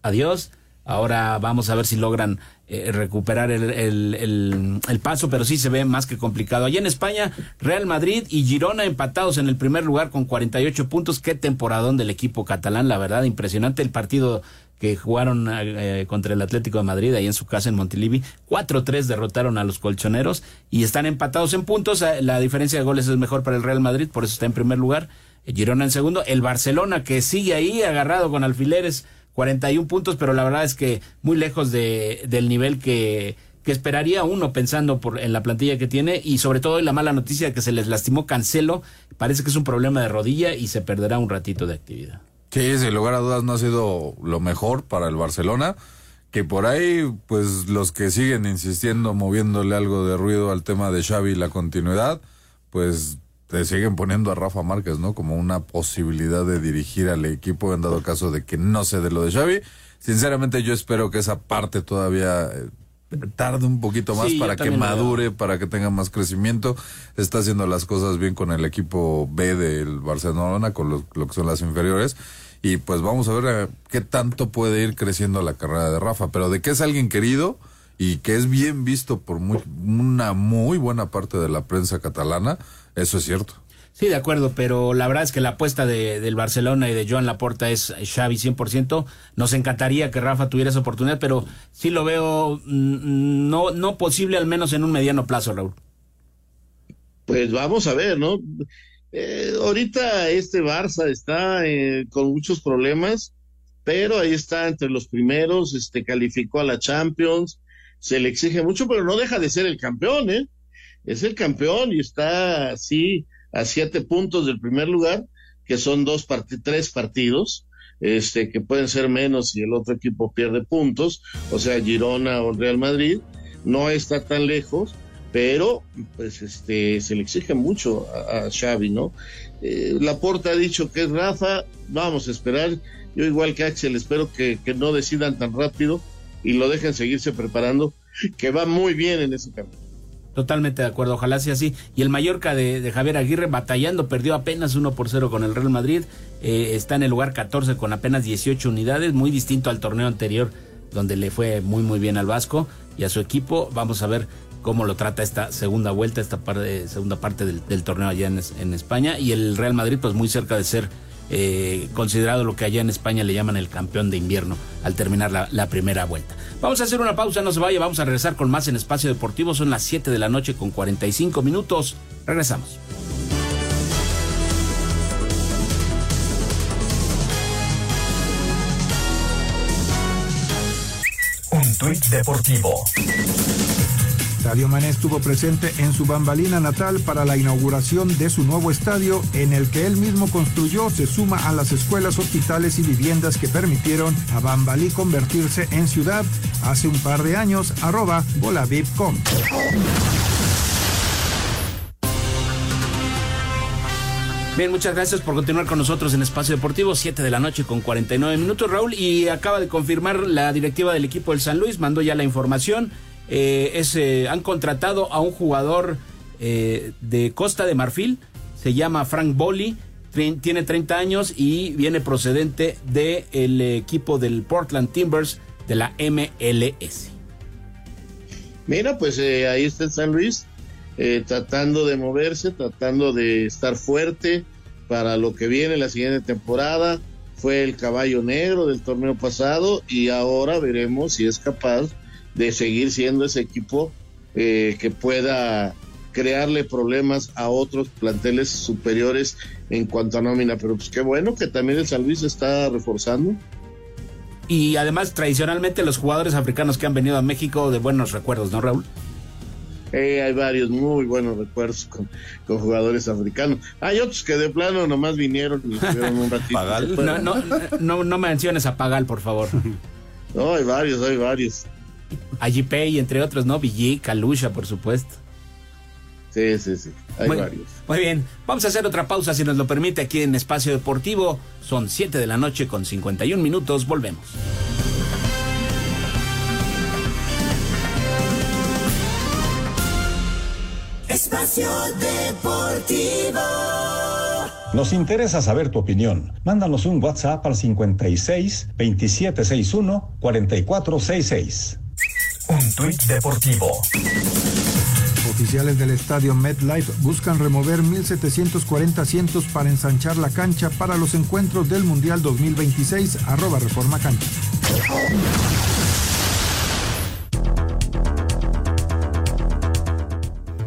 adiós, ahora vamos a ver si logran eh, recuperar el, paso, pero sí se ve más que complicado. Allí en España, Real Madrid y Girona empatados en el primer lugar con 48 puntos. Qué temporadón del equipo catalán, la verdad, impresionante el partido que jugaron eh, contra el Atlético de Madrid ahí en su casa en Montilivi. 4-3 derrotaron a los colchoneros y están empatados en puntos. Eh, la diferencia de goles es mejor para el Real Madrid, por eso está en primer lugar. Girona en segundo. El Barcelona que sigue ahí agarrado con alfileres 41 puntos, pero la verdad es que muy lejos de, del nivel que, que esperaría uno pensando por, en la plantilla que tiene y sobre todo la mala noticia que se les lastimó Cancelo, parece que es un problema de rodilla y se perderá un ratito de actividad. Sí, sin lugar a dudas no ha sido lo mejor para el Barcelona, que por ahí pues los que siguen insistiendo, moviéndole algo de ruido al tema de Xavi y la continuidad, pues te siguen poniendo a Rafa Márquez, ¿no? Como una posibilidad de dirigir al equipo en dado caso de que no se dé lo de Xavi. Sinceramente yo espero que esa parte todavía eh, tarde un poquito más Sí, para que madure, para que tenga más crecimiento. Está haciendo las cosas bien con el equipo B del Barcelona, con lo, lo que son las inferiores. Y pues vamos a ver eh, qué tanto puede ir creciendo la carrera de Rafa. Pero de que es alguien querido y que es bien visto por muy- una muy buena parte de la prensa catalana, eso es cierto. Sí, de acuerdo, pero la verdad es que la apuesta de, del Barcelona y de Joan Laporta es Xavi 100%. Nos encantaría que Rafa tuviera esa oportunidad, pero sí lo veo mm, no, no posible, al menos en un mediano plazo, Raúl. Pues vamos a ver, ¿no? Eh, ahorita este Barça está eh, con muchos problemas, pero ahí está entre los primeros, este calificó a la Champions, se le exige mucho, pero no deja de ser el campeón, ¿eh? Es el campeón y está así a siete puntos del primer lugar, que son dos part- tres partidos, este, que pueden ser menos si el otro equipo pierde puntos, o sea, Girona o Real Madrid, no está tan lejos, pero pues este se le exige mucho a, Xavi, ¿no? Eh, Laporta ha dicho que es Rafa, vamos a esperar, yo igual que Axel espero que, que no decidan tan rápido y lo dejen seguirse preparando, que va muy bien en ese campo. Totalmente de acuerdo, ojalá sea así. Y el Mallorca de, Javier Aguirre batallando, perdió apenas 1 por 0 con el Real Madrid. Eh, está en el lugar 14 con apenas 18 unidades, muy distinto al torneo anterior, donde le fue muy, muy bien al Vasco y a su equipo. Vamos a ver cómo lo trata esta segunda vuelta, esta parte, segunda parte del, del torneo allá en, en España. Y el Real Madrid, pues muy cerca de ser eh, considerado lo que allá en España le llaman el campeón de invierno al terminar la, la primera vuelta. Vamos a hacer una pausa, no se vaya, vamos a regresar con más en Espacio Deportivo. Son las 7 de la noche con 45 minutos. Regresamos. Un tuit deportivo. Sadio Mané estuvo presente en su bambalina natal para la inauguración de su nuevo estadio, en el que él mismo construyó, se suma a las escuelas, hospitales y viviendas que permitieron a Bambalí convertirse en ciudad hace un par de años, arroba volavip.com. Bien, muchas gracias por continuar con nosotros en Espacio Deportivo, 7 de la noche con 49 minutos, Raúl. Y acaba de confirmar la directiva del equipo del San Luis, mandó ya la información. Eh, eh, han contratado a un jugador eh, de Costa de Marfil, se llama Frank Bolly, tiene 30 años y viene procedente del equipo del Portland Timbers de la MLS. Mira, pues ahí está el San Luis, eh, tratando de moverse, tratando de estar fuerte para lo que viene la siguiente temporada. Fue el caballo negro del torneo pasado y ahora veremos si es capaz de seguir siendo ese equipo eh, que pueda crearle problemas a otros planteles superiores en cuanto a nómina. Pero pues qué bueno que también el San Luis está reforzando. Y además, tradicionalmente, los jugadores africanos que han venido a México de buenos recuerdos, ¿no, Raúl? Eh, hay varios muy buenos recuerdos con, con, jugadores africanos. Hay otros que de plano nomás vinieron y estuvieron un ratito. ¿Pagal? No, no, no, no, menciones a Pagal, por favor. No, hay varios, hay varios. Ajipei, entre otros, ¿no? Villi, Kalusha, por supuesto. Sí, sí, sí. Hay muy, varios. Muy bien. Vamos a hacer otra pausa, si nos lo permite, aquí en Espacio Deportivo. Son 7 de la noche con 51 minutos. Volvemos. Espacio Deportivo. Nos interesa saber tu opinión. Mándanos un WhatsApp al 56 2761 4466. Un tuit deportivo. Oficiales del estadio MetLife buscan remover 1.740 asientos para ensanchar la cancha para los encuentros del Mundial 2026. Arroba.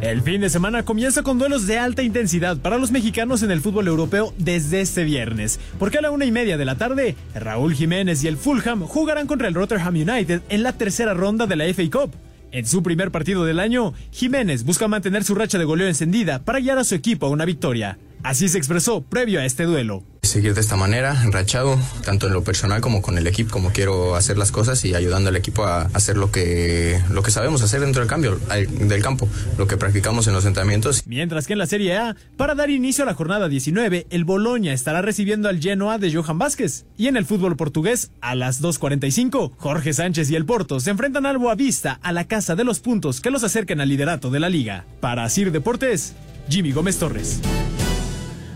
El fin de semana comienza con duelos de alta intensidad para los mexicanos en el fútbol europeo desde este viernes, porque a la una y media de la tarde, Raúl Jiménez y el Fulham jugarán contra el Rotterdam United en la tercera ronda de la FA Cup. En su primer partido del año, Jiménez busca mantener su racha de goleo encendida para guiar a su equipo a una victoria. Así se expresó previo a este duelo. Seguir de esta manera, enrachado, tanto en lo personal como con el equipo, como quiero hacer las cosas y ayudando al equipo a hacer lo que, lo que sabemos hacer dentro del, cambio, del campo, lo que practicamos en los entrenamientos. Mientras que en la Serie A, para dar inicio a la jornada 19, el Boloña estará recibiendo al Genoa de Johan Vázquez. Y en el fútbol portugués, a las 2.45, Jorge Sánchez y el Porto se enfrentan al Boavista a la casa de los puntos que los acerquen al liderato de la liga. Para Asir Deportes, Jimmy Gómez Torres.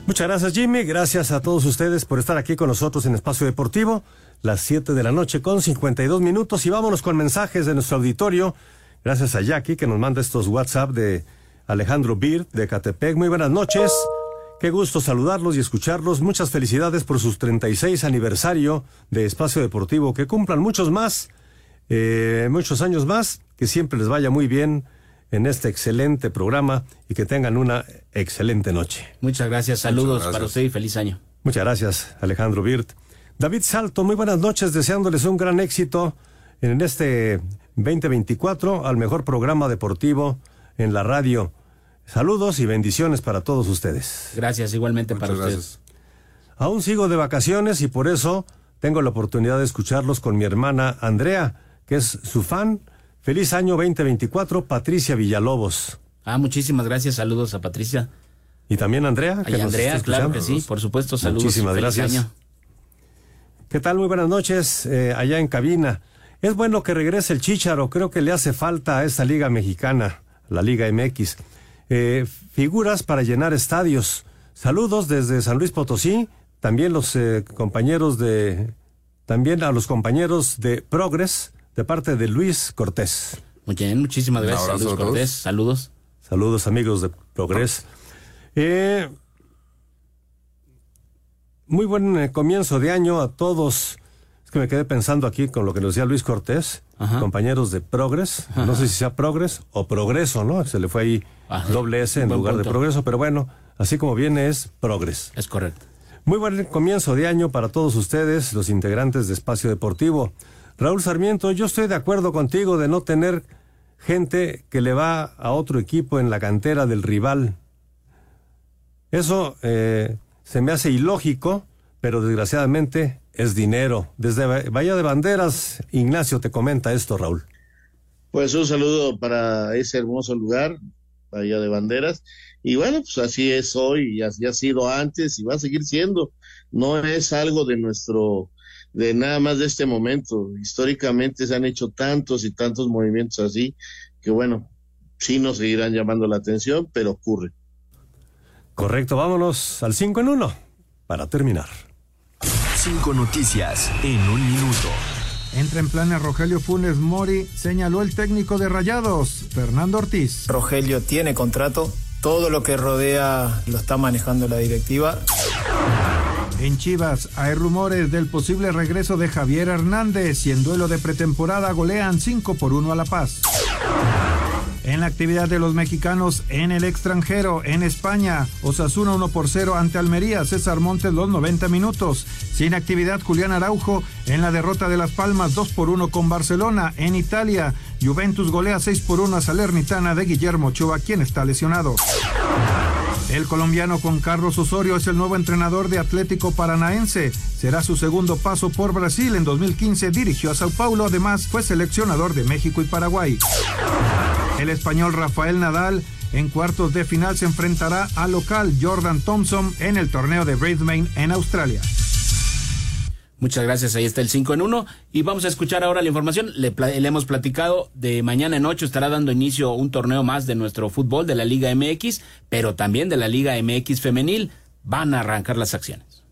Muchas gracias Jimmy, gracias a todos ustedes por estar aquí con nosotros en Espacio Deportivo, las 7 de la noche con 52 minutos y vámonos con mensajes de nuestro auditorio. Gracias a Jackie que nos manda estos WhatsApp de Alejandro Beard de Catepec. Muy buenas noches, qué gusto saludarlos y escucharlos. Muchas felicidades por sus 36 aniversario de Espacio Deportivo, que cumplan muchos más, eh, muchos años más, que siempre les vaya muy bien en este excelente programa y que tengan una excelente noche. Muchas gracias, saludos para usted y feliz año. Muchas gracias, Alejandro Birt. David Salto, muy buenas noches, deseándoles un gran éxito en este 2024 al mejor programa deportivo en la radio. Saludos y bendiciones para todos ustedes. Gracias, igualmente para ustedes. Aún sigo de vacaciones y por eso tengo la oportunidad de escucharlos con mi hermana Andrea, que es su fan Feliz año 2024, Patricia Villalobos. Ah, muchísimas gracias. Saludos a Patricia. Y también a Andrea. Y Andrea, claro que sí, por supuesto. Saludos. Muchísimas gracias. ¿Qué tal? Muy buenas noches eh, allá en cabina. Es bueno que regrese el Chicharo. Creo que le hace falta a esta liga mexicana, la Liga MX. Eh, figuras para llenar estadios. Saludos desde San Luis Potosí. También los eh, compañeros de. También a los compañeros de Progress de parte de Luis Cortés. Muy bien, muchísimas gracias, Luis Cortés. Saludos. Saludos, amigos de Progres. Eh, muy buen eh, comienzo de año a todos. Es que me quedé pensando aquí con lo que nos decía Luis Cortés, compañeros de Progres. No sé si sea Progres o Progreso, ¿no? Se le fue ahí doble S en lugar de Progreso, pero bueno, así como viene es Progres. Es correcto. Muy buen comienzo de año para todos ustedes, los integrantes de Espacio Deportivo. Raúl Sarmiento, yo estoy de acuerdo contigo de no tener gente que le va a otro equipo en la cantera del rival. Eso eh, se me hace ilógico, pero desgraciadamente es dinero. Desde Bahía de Banderas, Ignacio te comenta esto, Raúl. Pues un saludo para ese hermoso lugar, Bahía de Banderas. Y bueno, pues así es hoy y así ha sido antes y va a seguir siendo. No es algo de nuestro, de nada más de este momento. Históricamente se han hecho tantos y tantos movimientos así que bueno, sí nos seguirán llamando la atención, pero ocurre. Correcto, vámonos al 5 en 1 para terminar. Cinco noticias en un minuto. Entra en planes Rogelio Funes Mori, señaló el técnico de Rayados, Fernando Ortiz. Rogelio tiene contrato, todo lo que rodea lo está manejando la directiva. En Chivas hay rumores del posible regreso de Javier Hernández y en duelo de pretemporada golean 5 por 1 a La Paz. En la actividad de los mexicanos en el extranjero, en España, Osasuna 1 por 0 ante Almería, César Montes los 90 minutos. Sin actividad, Julián Araujo en la derrota de Las Palmas 2 por 1 con Barcelona. En Italia, Juventus golea 6 por 1 a Salernitana de Guillermo Ochoa, quien está lesionado. El colombiano Juan Carlos Osorio es el nuevo entrenador de Atlético Paranaense. Será su segundo paso por Brasil. En 2015 dirigió a Sao Paulo. Además, fue seleccionador de México y Paraguay. El español Rafael Nadal en cuartos de final se enfrentará al local Jordan Thompson en el torneo de Brisbane en Australia. Muchas gracias, ahí está el 5 en 1 y vamos a escuchar ahora la información. Le, le, hemos platicado de mañana en 8 estará dando inicio un torneo más de nuestro fútbol de la Liga MX, pero también de la Liga MX femenil. Van a arrancar las acciones.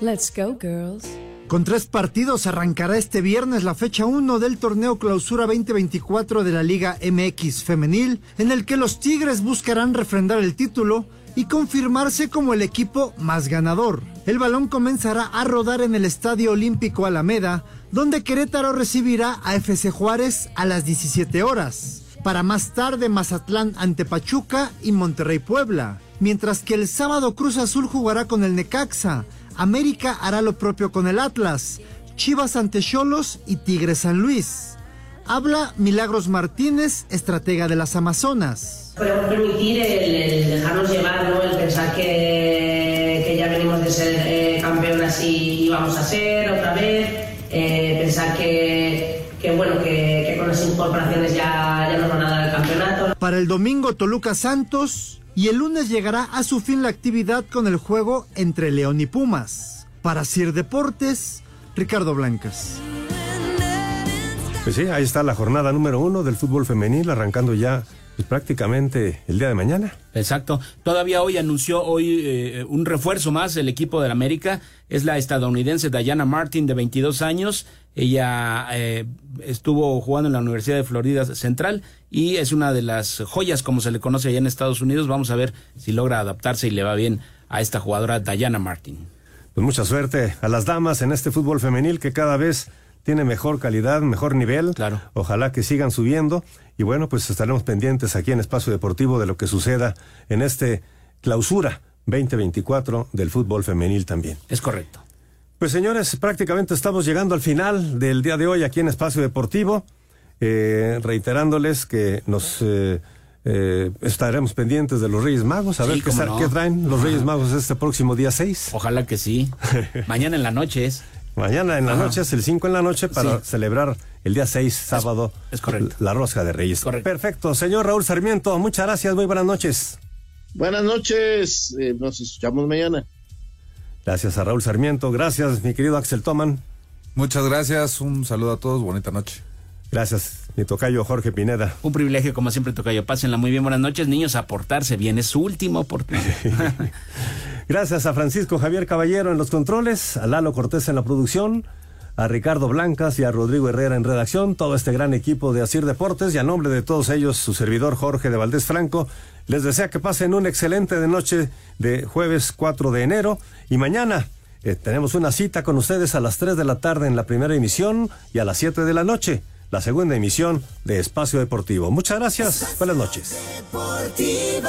Let's go, girls. Con tres partidos arrancará este viernes la fecha 1 del torneo Clausura 2024 de la Liga MX Femenil, en el que los Tigres buscarán refrendar el título y confirmarse como el equipo más ganador. El balón comenzará a rodar en el Estadio Olímpico Alameda, donde Querétaro recibirá a FC Juárez a las 17 horas. Para más tarde Mazatlán ante Pachuca y Monterrey Puebla, mientras que el sábado Cruz Azul jugará con el Necaxa, América hará lo propio con el Atlas, Chivas ante Cholos y Tigres San Luis. Habla Milagros Martínez, estratega de las Amazonas. Podemos permitir el, dejarnos llevar, ¿no? el pensar que, que ya venimos de ser eh, campeonas y, vamos a ser otra vez, eh, pensar que, que bueno, que, que, con las incorporaciones ya, ya nos van a dar el campeonato. Para el domingo Toluca Santos y el lunes llegará a su fin la actividad con el juego entre León y Pumas. Para Sir Deportes, Ricardo Blancas. Pues sí, ahí está la jornada número uno del fútbol femenil, arrancando ya pues, prácticamente el día de mañana. Exacto. Todavía hoy anunció hoy eh, un refuerzo más el equipo del América. Es la estadounidense Diana Martin de 22 años. Ella eh, estuvo jugando en la Universidad de Florida Central y es una de las joyas como se le conoce allá en Estados Unidos. Vamos a ver si logra adaptarse y le va bien a esta jugadora Diana Martin. Pues mucha suerte a las damas en este fútbol femenil que cada vez tiene mejor calidad, mejor nivel. Claro. Ojalá que sigan subiendo. Y bueno, pues estaremos pendientes aquí en Espacio Deportivo de lo que suceda en este clausura 2024 del fútbol femenil también. Es correcto. Pues señores, prácticamente estamos llegando al final del día de hoy aquí en Espacio Deportivo, eh, reiterándoles que nos eh, eh, estaremos pendientes de los Reyes Magos, a Sí, ver qué, no. qué traen los Reyes Magos este próximo día 6. Ojalá que sí. Mañana en la noche es. Mañana en la Ajá. noche es el 5 en la noche para Sí. celebrar el día 6, sábado, es correcto. la rosca de Reyes. Perfecto, señor Raúl Sarmiento, muchas gracias, muy buenas noches. Buenas noches, eh, nos escuchamos mañana. Gracias a Raúl Sarmiento, gracias mi querido Axel Toman. Muchas gracias, un saludo a todos, bonita noche. Gracias, mi tocayo Jorge Pineda. Un privilegio, como siempre, Tocayo. Pásenla muy bien. Buenas noches, niños. A portarse bien. Es su última oportunidad. Gracias a Francisco Javier Caballero en los controles, a Lalo Cortés en la producción, a Ricardo Blancas y a Rodrigo Herrera en redacción, todo este gran equipo de Asir Deportes y a nombre de todos ellos, su servidor Jorge de Valdés Franco, les desea que pasen un excelente de noche de jueves 4 de enero y mañana eh, tenemos una cita con ustedes a las 3 de la tarde en la primera emisión y a las 7 de la noche, la segunda emisión de Espacio Deportivo. Muchas gracias, buenas noches. Deportivo.